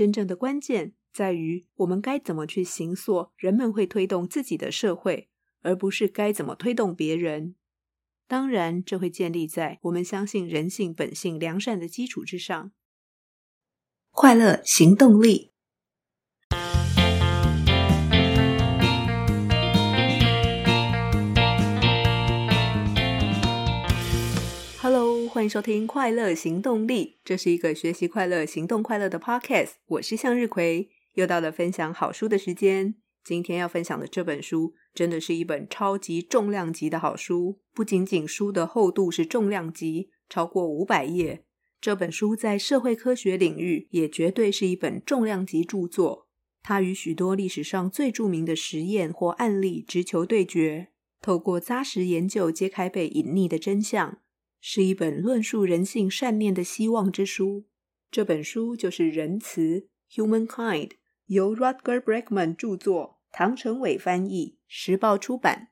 真正的关键在于我们该怎么去行塑人们会推动自己的社会，而不是该怎么推动别人。当然，这会建立在我们相信人性本性良善的基础之上。快乐行动力。欢迎收听《快乐行动力》，这是一个学习快乐、行动快乐的 Podcast。我是向日葵，又到了分享好书的时间。今天要分享的这本书，真的是一本超级重量级的好书。不仅仅书的厚度是重量级，超过五百页。这本书在社会科学领域也绝对是一本重量级著作。它与许多历史上最著名的实验或案例直球对决，透过扎实研究揭开被隐匿的真相，是一本论述人性善念的希望之书。这本书就是《仁慈》（Humankind），由 Rutger Bregman 著作。唐承伟翻译，时报出版。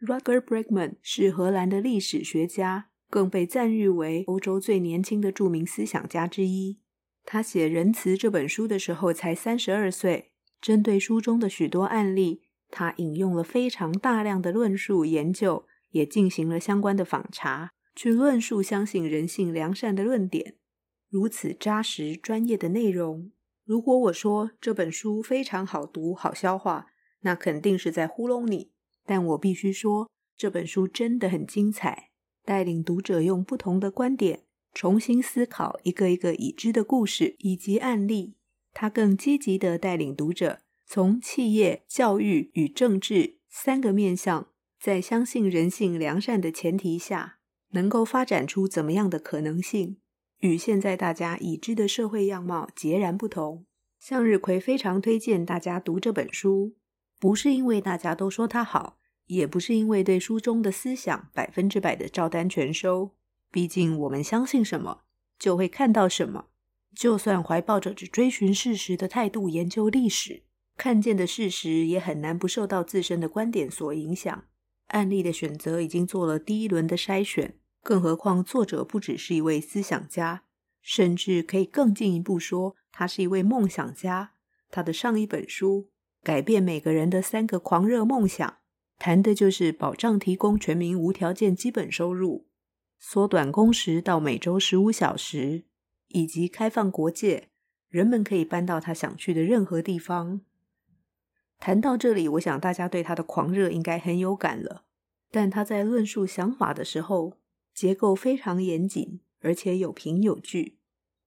Rutger Bregman 是荷兰的历史学家，更被赞誉为欧洲最年轻的著名思想家之一。他写《仁慈》这本书的时候才三十二岁。针对书中的许多案例，他引用了非常大量的论述研究，也进行了相关的访查，去论述相信人性良善的论点。如此扎实专业的内容。如果我说这本书非常好读、好消化，那肯定是在糊弄你。但我必须说，这本书真的很精彩，带领读者用不同的观点重新思考一个一个已知的故事以及案例。它更积极地带领读者从企业、教育与政治三个面向，在相信人性良善的前提下，能够发展出怎么样的可能性。与现在大家已知的社会样貌截然不同。向日葵非常推荐大家读这本书，不是因为大家都说它好，也不是因为对书中的思想百分之百的照单全收。毕竟我们相信什么，就会看到什么。就算怀抱着只追寻事实的态度研究历史，看见的事实也很难不受到自身的观点所影响。案例的选择已经做了第一轮的筛选。更何况，作者不只是一位思想家，甚至可以更进一步说，他是一位梦想家。他的上一本书《改变每个人的三个狂热梦想》，谈的就是保障提供全民无条件基本收入、缩短工时到每周十五小时，以及开放国界，人们可以搬到他想去的任何地方。谈到这里，我想大家对他的狂热应该很有感了。但他在论述想法的时候，结构非常严谨，而且有凭有据。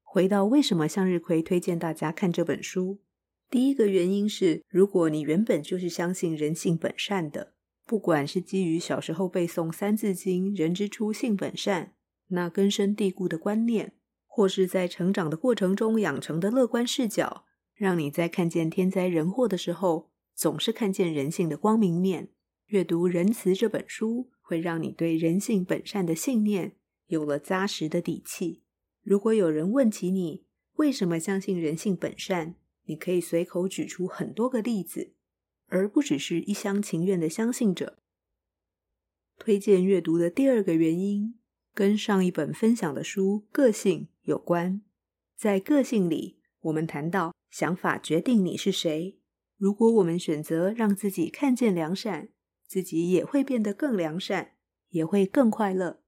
回到为什么向日葵推荐大家看这本书，第一个原因是，如果你原本就是相信人性本善的，不管是基于小时候背诵《三字经》“人之初，性本善”那根深蒂固的观念，或是在成长的过程中养成的乐观视角，让你在看见天灾人祸的时候，总是看见人性的光明面。阅读《仁慈》这本书。会让你对人性本善的信念有了扎实的底气。如果有人问起你为什么相信人性本善，你可以随口举出很多个例子，而不只是一厢情愿的相信者。推荐阅读的第二个原因，跟上一本分享的书《个性》有关。在《个性》里，我们谈到想法决定你是谁。如果我们选择让自己看见良善，自己也会变得更良善，也会更快乐。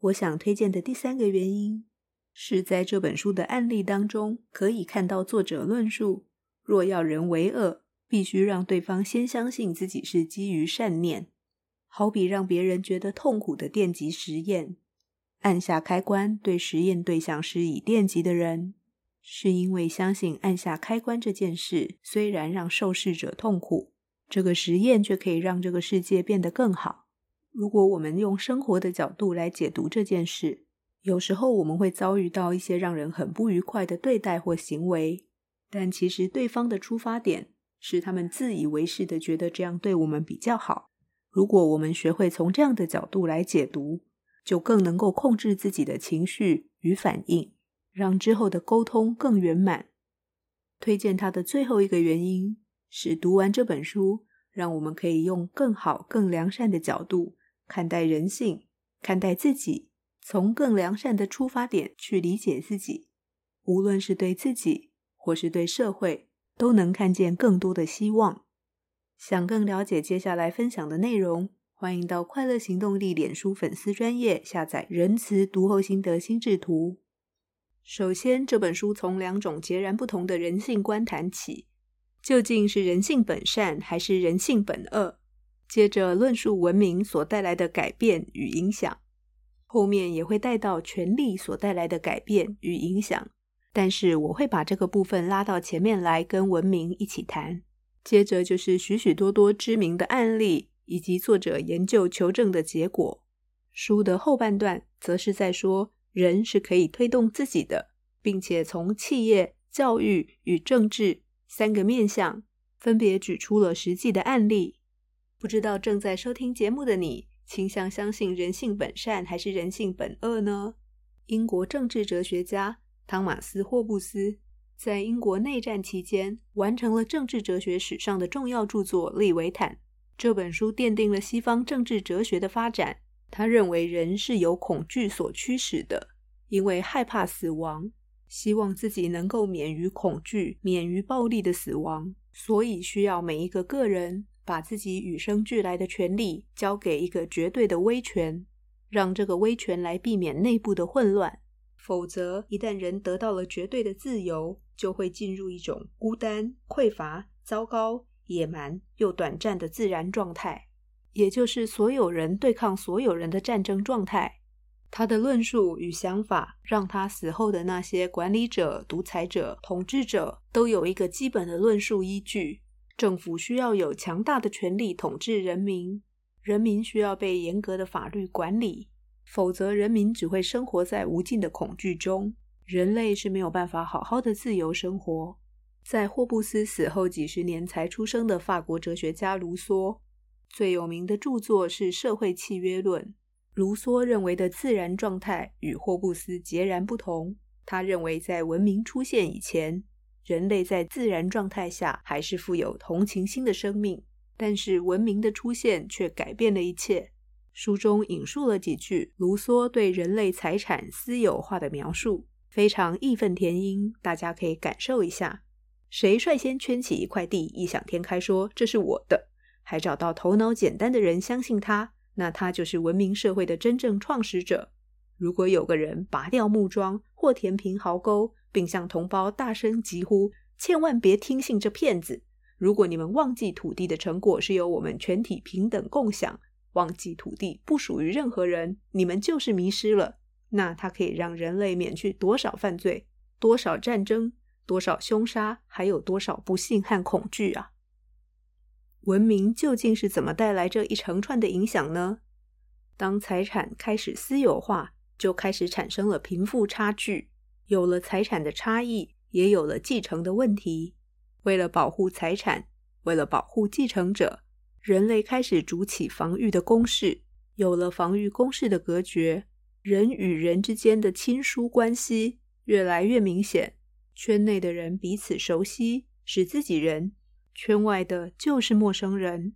我想推荐的第三个原因，是在这本书的案例当中，可以看到作者论述：若要人为恶，必须让对方先相信自己是基于善念。好比让别人觉得痛苦的电极实验，按下开关对实验对象施以电击的人，是因为相信按下开关这件事，虽然让受试者痛苦。这个实验却可以让这个世界变得更好。如果我们用生活的角度来解读这件事，有时候我们会遭遇到一些让人很不愉快的对待或行为，但其实对方的出发点是他们自以为是的觉得这样对我们比较好。如果我们学会从这样的角度来解读，就更能够控制自己的情绪与反应，让之后的沟通更圆满。推荐他的最后一个原因。是读完这本书，让我们可以用更好、更良善的角度看待人性，看待自己，从更良善的出发点去理解自己。无论是对自己或是对社会，都能看见更多的希望。想更了解接下来分享的内容，欢迎到快乐行动力脸书粉丝专页下载仁慈读后心得心智图。首先，这本书从两种截然不同的人性观谈起，究竟是人性本善还是人性本恶？接着论述文明所带来的改变与影响，后面也会带到权力所带来的改变与影响。但是我会把这个部分拉到前面来跟文明一起谈。接着就是许许多多知名的案例，以及作者研究求证的结果。书的后半段则是在说，人是可以推动自己的，并且从企业、教育与政治三个面向，分别举出了实际的案例。不知道正在收听节目的你，倾向相信人性本善还是人性本恶呢？英国政治哲学家汤马斯·霍布斯。在英国内战期间，完成了政治哲学史上的重要著作《利维坦》。这本书奠定了西方政治哲学的发展。他认为人是由恐惧所驱使的，因为害怕死亡，希望自己能够免于恐惧、免于暴力的死亡，所以需要每一个个人把自己与生俱来的权利交给一个绝对的威权，让这个威权来避免内部的混乱。否则，一旦人得到了绝对的自由，就会进入一种孤单、匮乏、糟糕、野蛮又短暂的自然状态，也就是所有人对抗所有人的战争状态。他的论述与想法，让他死后的那些管理者、独裁者、统治者都有一个基本的论述依据：政府需要有强大的权力统治人民，人民需要被严格的法律管理。否则，人民只会生活在无尽的恐惧中，人类是没有办法好好的自由生活。在霍布斯死后几十年才出生的法国哲学家卢梭，最有名的著作是《社会契约论》。卢梭认为的自然状态与霍布斯截然不同。他认为，在文明出现以前，人类在自然状态下还是富有同情心的生命，但是文明的出现却改变了一切。书中引述了几句卢梭对人类财产私有化的描述，非常义愤填膺，大家可以感受一下。谁率先圈起一块地，异想天开说这是我的，还找到头脑简单的人相信他，那他就是文明社会的真正创始者。如果有个人拔掉木桩或填平壕沟，并向同胞大声疾呼：“千万别听信这骗子！如果你们忘记土地的成果是由我们全体平等共享。”忘记土地不属于任何人，你们就是迷失了。那它可以让人类免去多少犯罪、多少战争、多少凶杀，还有多少不幸和恐惧啊！文明究竟是怎么带来这一长串的影响呢？当财产开始私有化，就开始产生了贫富差距，有了财产的差异，也有了继承的问题。为了保护财产，为了保护继承者。人类开始筑起防御的工事，有了防御工事的隔绝，人与人之间的亲疏关系越来越明显。圈内的人彼此熟悉，是自己人；圈外的就是陌生人。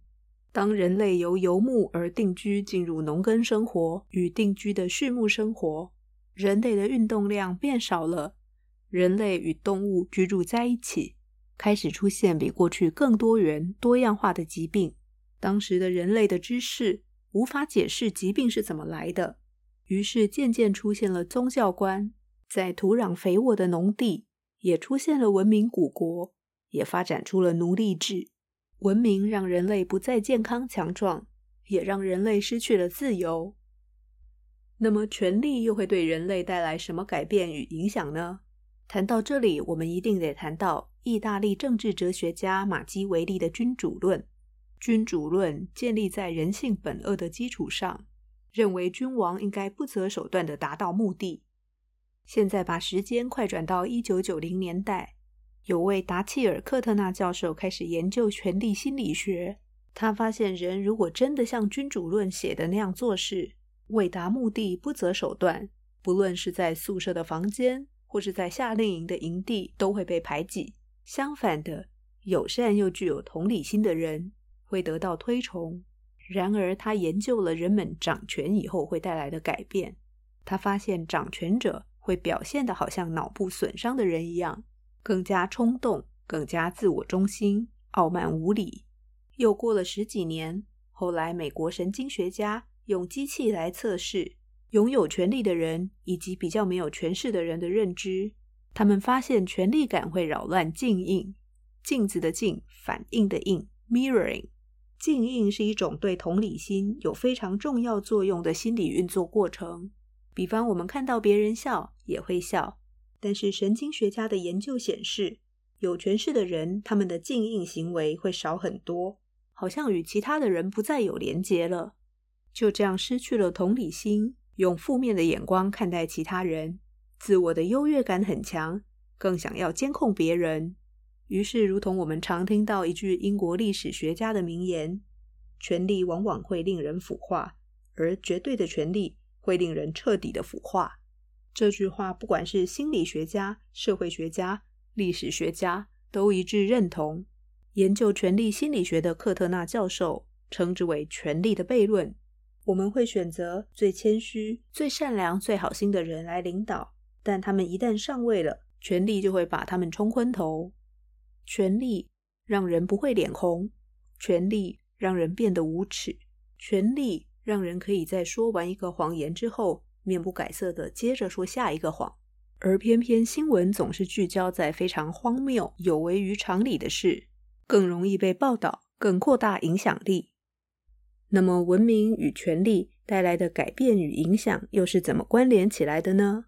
当人类由游牧而定居，进入农耕生活与定居的畜牧生活，人类的运动量变少了。人类与动物居住在一起，开始出现比过去更多元、多样化的疾病。当时的人类的知识无法解释疾病是怎么来的，于是渐渐出现了宗教观，在土壤肥沃的农地也出现了文明古国，也发展出了奴隶制。文明让人类不再健康强壮，也让人类失去了自由。那么，权力又会对人类带来什么改变与影响呢？谈到这里，我们一定得谈到意大利政治哲学家马基维利的君主论。君主论建立在人性本恶的基础上，认为君王应该不择手段地达到目的。现在把时间快转到一九九零年代，有位达契尔·克特纳教授开始研究权力心理学。他发现，人如果真的像君主论写的那样做事，为达目的不择手段，不论是在宿舍的房间，或是在夏令营的营地，都会被排挤。相反的，友善又具有同理心的人，会得到推崇。然而，他研究了人们掌权以后会带来的改变。他发现，掌权者会表现得好像脑部损伤的人一样，更加冲动，更加自我中心，傲慢无礼。又过了十几年，后来美国神经学家用机器来测试拥有权力的人以及比较没有权势的人的认知，他们发现权力感会扰乱镜映，镜子的镜，反应的应，mirroring。镜映是一种对同理心有非常重要作用的心理运作过程。比方，我们看到别人笑也会笑，但是神经学家的研究显示，有权势的人他们的镜映行为会少很多，好像与其他的人不再有连结了，就这样失去了同理心，用负面的眼光看待其他人，自我的优越感很强，更想要监控别人。于是，如同我们常听到一句英国历史学家的名言：“权力往往会令人腐化，而绝对的权力会令人彻底的腐化。”这句话，不管是心理学家、社会学家、历史学家都一致认同。研究权力心理学的克特纳教授称之为“权力的悖论”。我们会选择最谦虚、最善良、最好心的人来领导，但他们一旦上位了，权力就会把他们冲昏头。权力让人不会脸红，权力让人变得无耻，权力让人可以在说完一个谎言之后，面不改色地接着说下一个谎。而偏偏新闻总是聚焦在非常荒谬、有违于常理的事，更容易被报道，更扩大影响力。那么，文明与权力带来的改变与影响又是怎么关联起来的呢？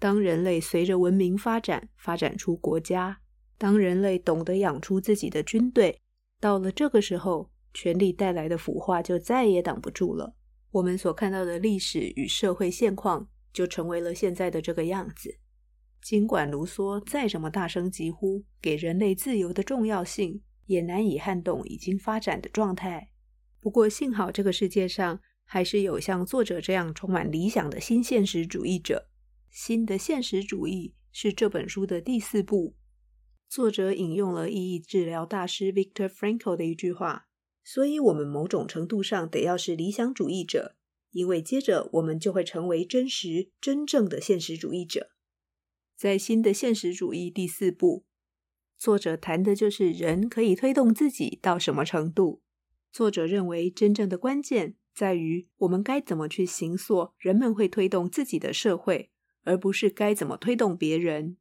当人类随着文明发展，发展出国家。当人类懂得养出自己的军队，到了这个时候，权力带来的腐化就再也挡不住了。我们所看到的历史与社会现况，就成为了现在的这个样子。尽管卢梭再怎么大声疾呼给人类自由的重要性，也难以撼动已经发展的状态。不过，幸好这个世界上还是有像作者这样充满理想的新现实主义者。新的现实主义是这本书的第四部。作者引用了意义治疗大师 Victor Frankl 的一句话，所以我们某种程度上得要是理想主义者，因为接着我们就会成为真实、真正的现实主义者。在新的现实主义第四部，作者谈的就是人可以推动自己到什么程度。作者认为，真正的关键在于我们该怎么去形塑人们会推动自己的社会，而不是该怎么推动别人。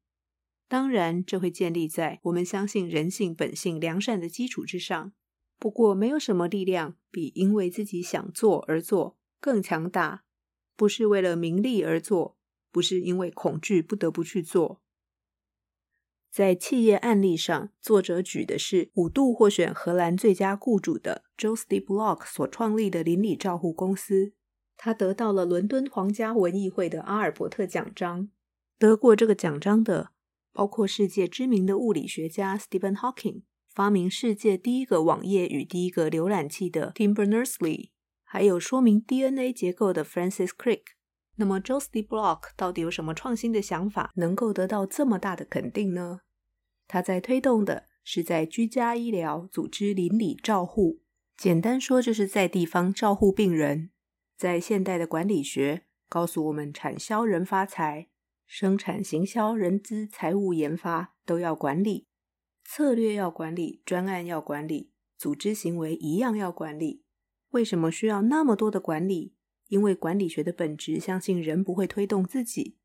当然，这会建立在我们相信人性本性良善的基础之上。不过，没有什么力量比因为自己想做而做更强大。不是为了名利而做，不是因为恐惧不得不去做。在企业案例上，作者举的是五度获选荷兰最佳雇主的 Joost de Block 所创立的邻里照护公司。他得到了伦敦皇家文艺会的阿尔伯特奖章。得过这个奖章的。包括世界知名的物理学家 Stephen Hawking，发明世界第一个网页与第一个浏览器的 Tim Berners-Lee，还有说明 DNA 结构的 Francis Crick。那么 Joost de Blok 到底有什么创新的想法，能够得到这么大的肯定呢？他在推动的是在居家医疗组织邻里照护，简单说就是在地方照护病人。在现代的管理学告诉我们，产销人发财。生产、行销、人资、财务、研发都要管理，策略要管理，专案要管理，组织行为一样要管理。为什么需要那么多的管理？因为管理学的本质相信人不会推动自己，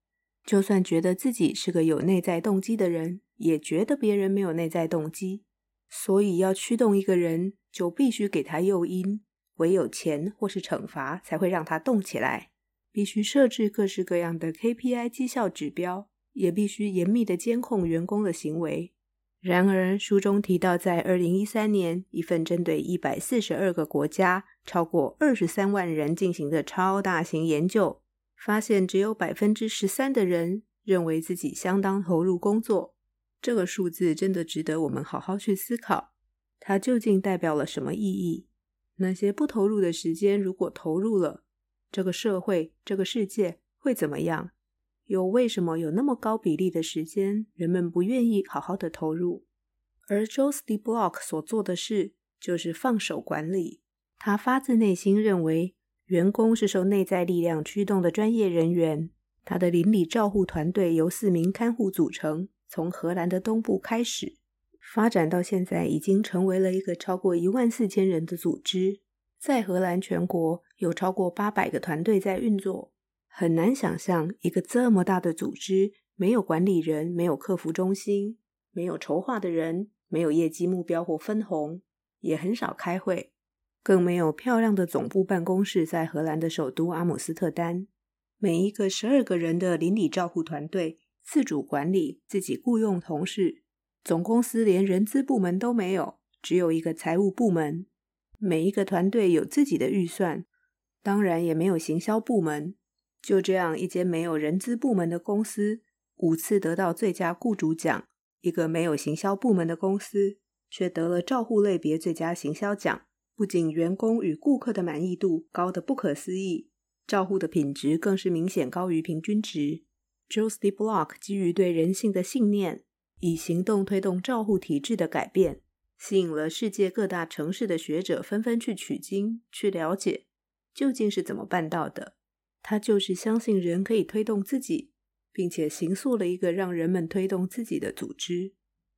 就算觉得自己是个有内在动机的人，也觉得别人没有内在动机。所以要驱动一个人，就必须给他诱因，唯有钱或是惩罚才会让他动起来。必须设置各式各样的 KPI 绩效指标，也必须严密的监控员工的行为。然而，书中提到，在二零一三年，一份针对一百四十二个国家、超过二十三万人进行的超大型研究，发现只有百分之十三的人认为自己相当投入工作。这个数字真的值得我们好好去思考，它究竟代表了什么意义？那些不投入的时间，如果投入了，这个社会、这个世界会怎么样？又为什么有那么高比例的时间，人们不愿意好好的投入？而 Joost de Block 所做的事，就是放手管理。他发自内心认为，员工是受内在力量驱动的专业人员，他的邻里照护团队由四名看护组成，从荷兰的东部开始，发展到现在已经成为了一个超过一万四千人的组织。在荷兰全国有超过八百个团队在运作。很难想象一个这么大的组织没有管理人、没有客服中心、没有筹划的人、没有业绩目标或分红，也很少开会，更没有漂亮的总部办公室在荷兰的首都阿姆斯特丹。每一个十二个人的邻里照护团队自主管理，自己雇佣同事，总公司连人资部门都没有，只有一个财务部门。每一个团队有自己的预算，当然也没有行销部门。就这样，一间没有人资部门的公司，五次得到最佳雇主奖；一个没有行销部门的公司，却得了照护类别最佳行销奖。不仅员工与顾客的满意度高得不可思议。照护的品质更是明显高于平均值。Josty de Block 基于对人性的信念，以行动推动照护体制的改变，吸引了世界各大城市的学者纷纷去取经，去了解究竟是怎么办到的。他就是相信人可以推动自己，并且形塑了一个让人们推动自己的组织。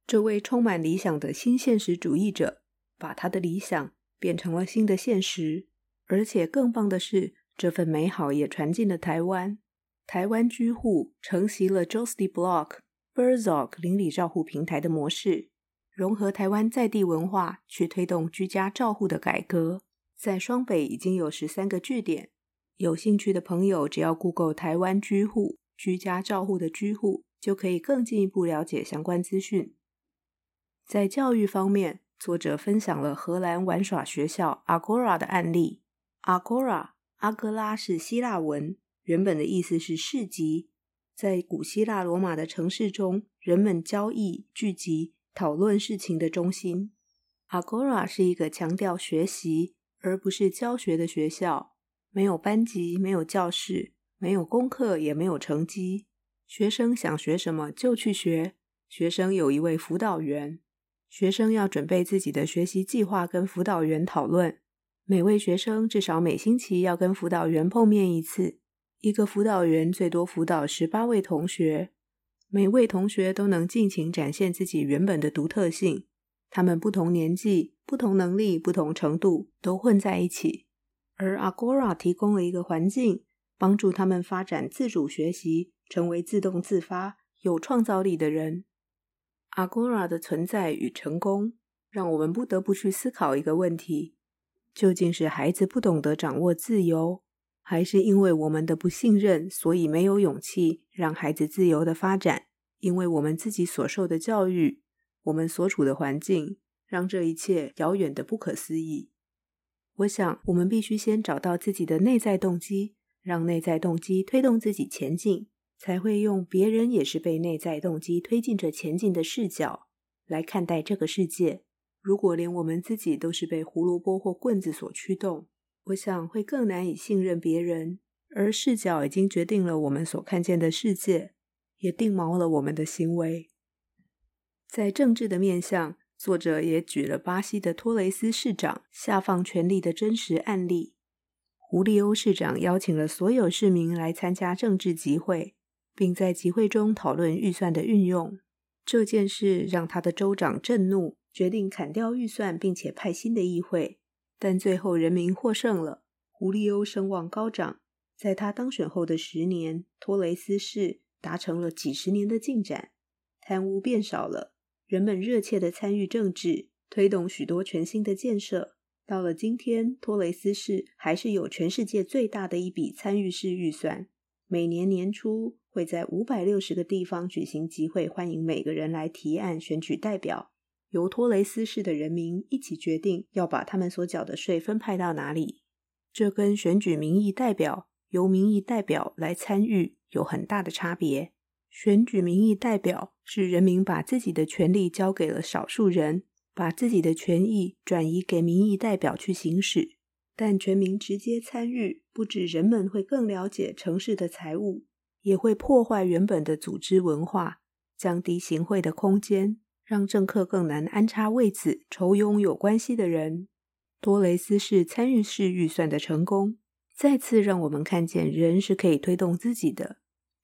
这位充满理想的新现实主义者，把他的理想变成了新的现实，而且更棒的是。这份美好也传进了台湾。台湾居护承袭了 Josty Block Burzog 邻里照护平台的模式，融合台湾在地文化，去推动居家照护的改革。在双北已经有十三个据点，有兴趣的朋友只要 Google 台湾居护居家照护的居护，就可以更进一步了解相关资讯。在教育方面，作者分享了荷兰玩耍学校 Agora 的案例。Agora 阿格拉是希腊文，原本的意思是市集。在古希腊罗马的城市中，人们交易、聚集、讨论事情的中心。Agora 是一个强调学习而不是教学的学校，没有班级，没有教室，没有功课，也没有成绩。学生想学什么就去学。学生有一位辅导员，学生要准备自己的学习计划，跟辅导员讨论。每位学生至少每星期要跟辅导员碰面一次，一个辅导员最多辅导十八位同学，每位同学都能尽情展现自己原本的独特性。他们不同年纪、不同能力、不同程度都混在一起，而 Agora 提供了一个环境，帮助他们发展自主学习，成为自动自发、有创造力的人。Agora 的存在与成功，让我们不得不去思考一个问题。究竟是孩子不懂得掌握自由，还是因为我们的不信任，所以没有勇气让孩子自由的发展？因为我们自己所受的教育，我们所处的环境，让这一切遥远的不可思议。我想，我们必须先找到自己的内在动机，让内在动机推动自己前进，才会用别人也是被内在动机推进着前进的视角来看待这个世界。如果连我们自己都是被胡萝卜或棍子所驱动，我想会更难以信任别人。而视角已经决定了我们所看见的世界，也定锚了我们的行为。在政治的面向，作者也举了巴西的托雷斯市长下放权力的真实案例。胡利欧市长邀请了所有市民来参加政治集会，并在集会中讨论预算的运用。这件事让他的州长震怒。决定砍掉预算，并且派新的议会，但最后人民获胜了。胡利欧声望高涨，在他当选后的十年，托雷斯市达成了几十年的进展，贪污变少了，人们热切地参与政治，推动许多全新的建设。到了今天，托雷斯市还是有全世界最大的一笔参与式预算，每年年初会在五百六十个地方举行集会，欢迎每个人来提案选举代表。由托雷斯市的人民一起决定要把他们所缴的税分派到哪里，这跟选举民意代表由民意代表来参与有很大的差别。选举民意代表是人民把自己的权利交给了少数人，把自己的权益转移给民意代表去行使。但全民直接参与，不止人们会更了解城市的财务，也会破坏原本的组织文化，降低行贿的空间。让政客更难安插为此酬庸有关系的人。多雷斯是参与式预算的成功，再次让我们看见人是可以推动自己的。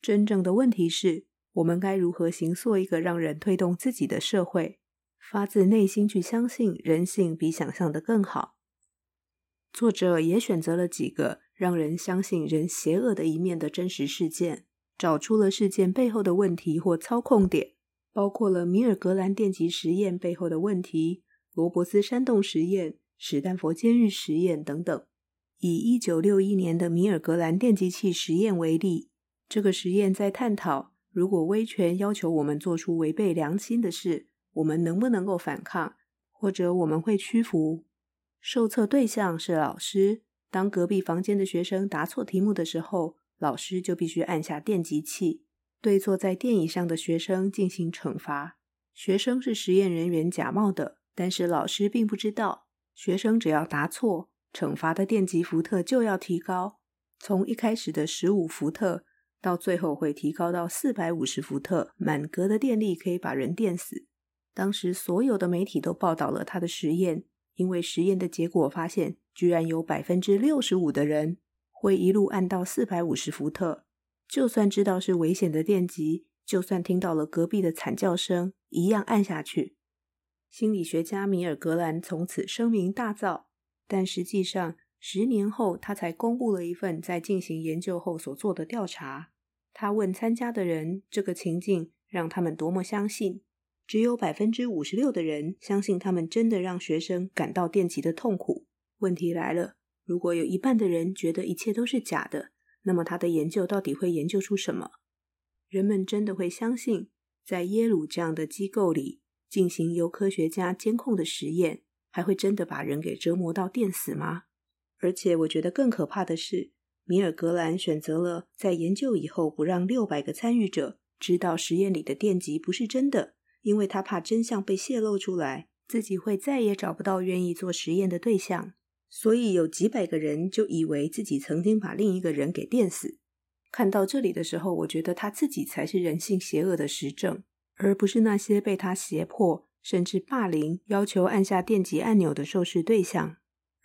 真正的问题是，我们该如何形塑一个让人推动自己的社会，发自内心去相信人性比想象的更好？作者也选择了几个让人相信人邪恶的一面的真实事件，找出了事件背后的问题或操控点，包括了米尔格兰电极实验背后的问题、罗伯斯山洞实验、史丹佛监狱实验等等。以一九六一年的米尔格兰电极器实验为例。这个实验在探讨，如果威权要求我们做出违背良心的事，我们能不能够反抗，或者我们会屈服？受测对象是老师。当隔壁房间的学生答错题目的时候，老师就必须按下电极器，对坐在电椅上的学生进行惩罚。学生是实验人员假冒的，但是老师并不知道，学生只要答错，惩罚的电极伏特就要提高，从一开始的十五伏特。到最后会提高到四百五十伏特，满格的电力可以把人电死。当时所有的媒体都报道了他的实验，因为实验的结果发现，居然有百分之六十五的人会一路按到四百五十伏特，就算知道是危险的电极，就算听到了隔壁的惨叫声，一样按下去。心理学家米尔格兰从此声名大噪，但实际上十年后，他才公布了一份在进行研究后所做的调查。他问参加的人：“这个情境让他们多么相信？”只有百分之五十六的人相信他们真的让学生感到电击的痛苦。问题来了：如果有一半的人觉得一切都是假的，那么他的研究到底会研究出什么？人们真的会相信，在耶鲁这样的机构里进行由科学家监控的实验，还会真的把人给折磨到电死吗？而且，我觉得更可怕的是。米尔格兰选择了在研究以后不让六百个参与者知道实验里的电极不是真的，因为他怕真相被泄露出来，自己会再也找不到愿意做实验的对象。所以有几百个人就以为自己曾经把另一个人给电死。看到这里的时候，我觉得他自己才是人性邪恶的实证，而不是那些被他胁迫甚至霸凌、要求按下电极按钮的受试对象。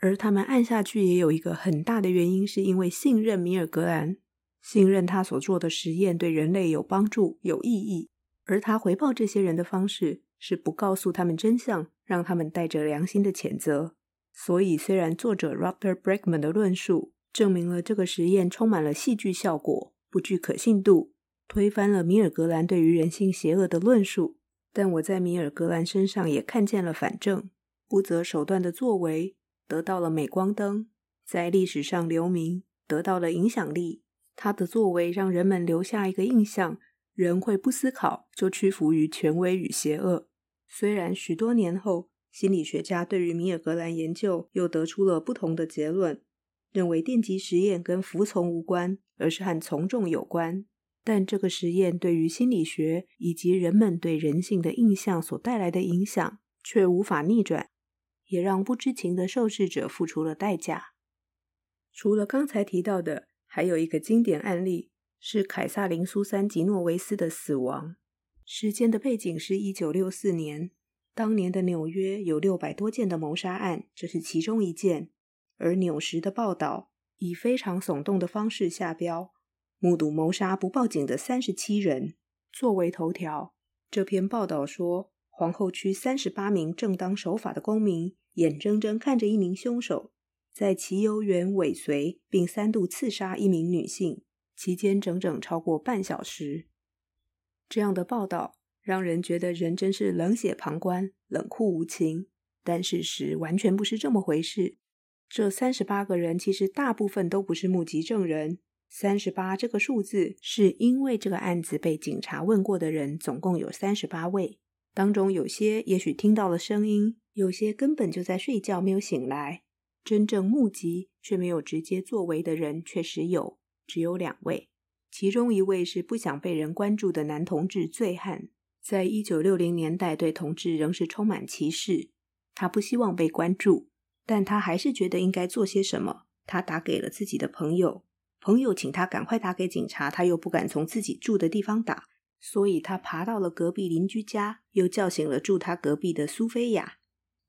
而他们按下去也有一个很大的原因，是因为信任米尔格兰，信任他所做的实验对人类有帮助、有意义。而他回报这些人的方式是不告诉他们真相，让他们带着良心的谴责。所以，虽然作者 Rutger Bregman 的论述证明了这个实验充满了戏剧效果，不具可信度，推翻了米尔格兰对于人性邪恶的论述，但我在米尔格兰身上也看见了反证，不择手段的作为。得到了镁光灯，在历史上留名，得到了影响力。他的作为让人们留下一个印象：人会不思考就屈服于权威与邪恶。虽然许多年后，心理学家对于米尔格兰研究又得出了不同的结论，认为电极实验跟服从无关，而是和从众有关。但这个实验对于心理学以及人们对人性的印象所带来的影响，却无法逆转。也让不知情的受试者付出了代价。除了刚才提到的，还有一个经典案例是凯撒琳·苏珊·吉诺维斯的死亡。时间的背景是一九六四年，当年的纽约有六百多件的谋杀案，这是其中一件。而《纽时》的报道以非常耸动的方式下标：“目睹谋杀不报警的三十七人”作为头条。这篇报道说，皇后区三十八名正当守法的公民。眼睁睁看着一名凶手在骑游园尾随并三度刺杀一名女性，期间整整超过半小时。这样的报道让人觉得人真是冷血旁观、冷酷无情。但事实完全不是这么回事。这三十八个人其实大部分都不是目击证人。三十八这个数字是因为这个案子被警察问过的人总共有三十八位，当中有些也许听到了声音。有些根本就在睡觉，没有醒来。真正目击却没有直接作为的人确实有，只有两位。其中一位是不想被人关注的男同志醉汉，在一九六零年代对同志仍是充满歧视。他不希望被关注，但他还是觉得应该做些什么。他打给了自己的朋友，朋友请他赶快打给警察，他又不敢从自己住的地方打，所以他爬到了隔壁邻居家，又叫醒了住他隔壁的苏菲亚。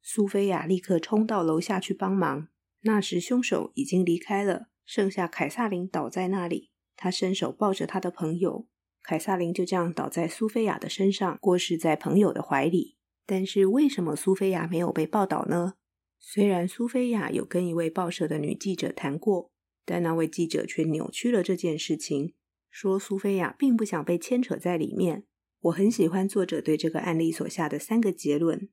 苏菲亚立刻冲到楼下去帮忙。那时凶手已经离开了，剩下凯撒琳倒在那里。他伸手抱着他的朋友，凯撒琳就这样倒在苏菲亚的身上，过世在朋友的怀里。但是为什么苏菲亚没有被报道呢？虽然苏菲亚有跟一位报社的女记者谈过，但那位记者却扭曲了这件事情，说苏菲亚并不想被牵扯在里面。我很喜欢作者对这个案例所下的三个结论。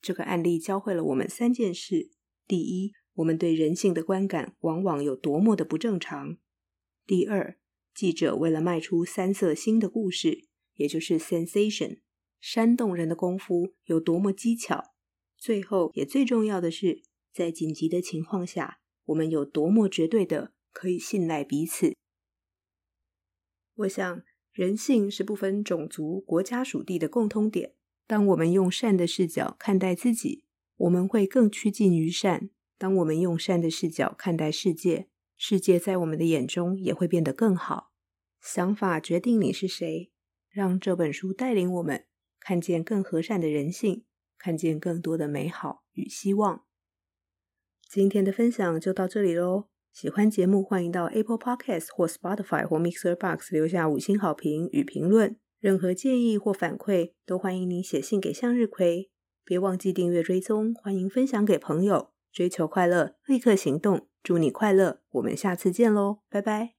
这个案例教会了我们三件事：第一，我们对人性的观感往往有多么的不正常；第二，记者为了卖出三色星的故事，也就是 sensation，煽动人的功夫有多么技巧；最后，也最重要的是，在紧急的情况下，我们有多么绝对的可以信赖彼此。我想，人性是不分种族、国家属地的共通点。当我们用善的视角看待自己，我们会更趋近于善。当我们用善的视角看待世界，世界在我们的眼中也会变得更好。想法决定你是谁，让这本书带领我们看见更和善的人性，看见更多的美好与希望。今天的分享就到这里喽。喜欢节目，欢迎到 Apple Podcasts 或 Spotify 或 Mixer Box 留下五星好评与评论。任何建议或反馈，都欢迎您写信给向日葵。别忘记订阅追踪，欢迎分享给朋友。追求快乐，立刻行动。祝你快乐，我们下次见喽，拜拜。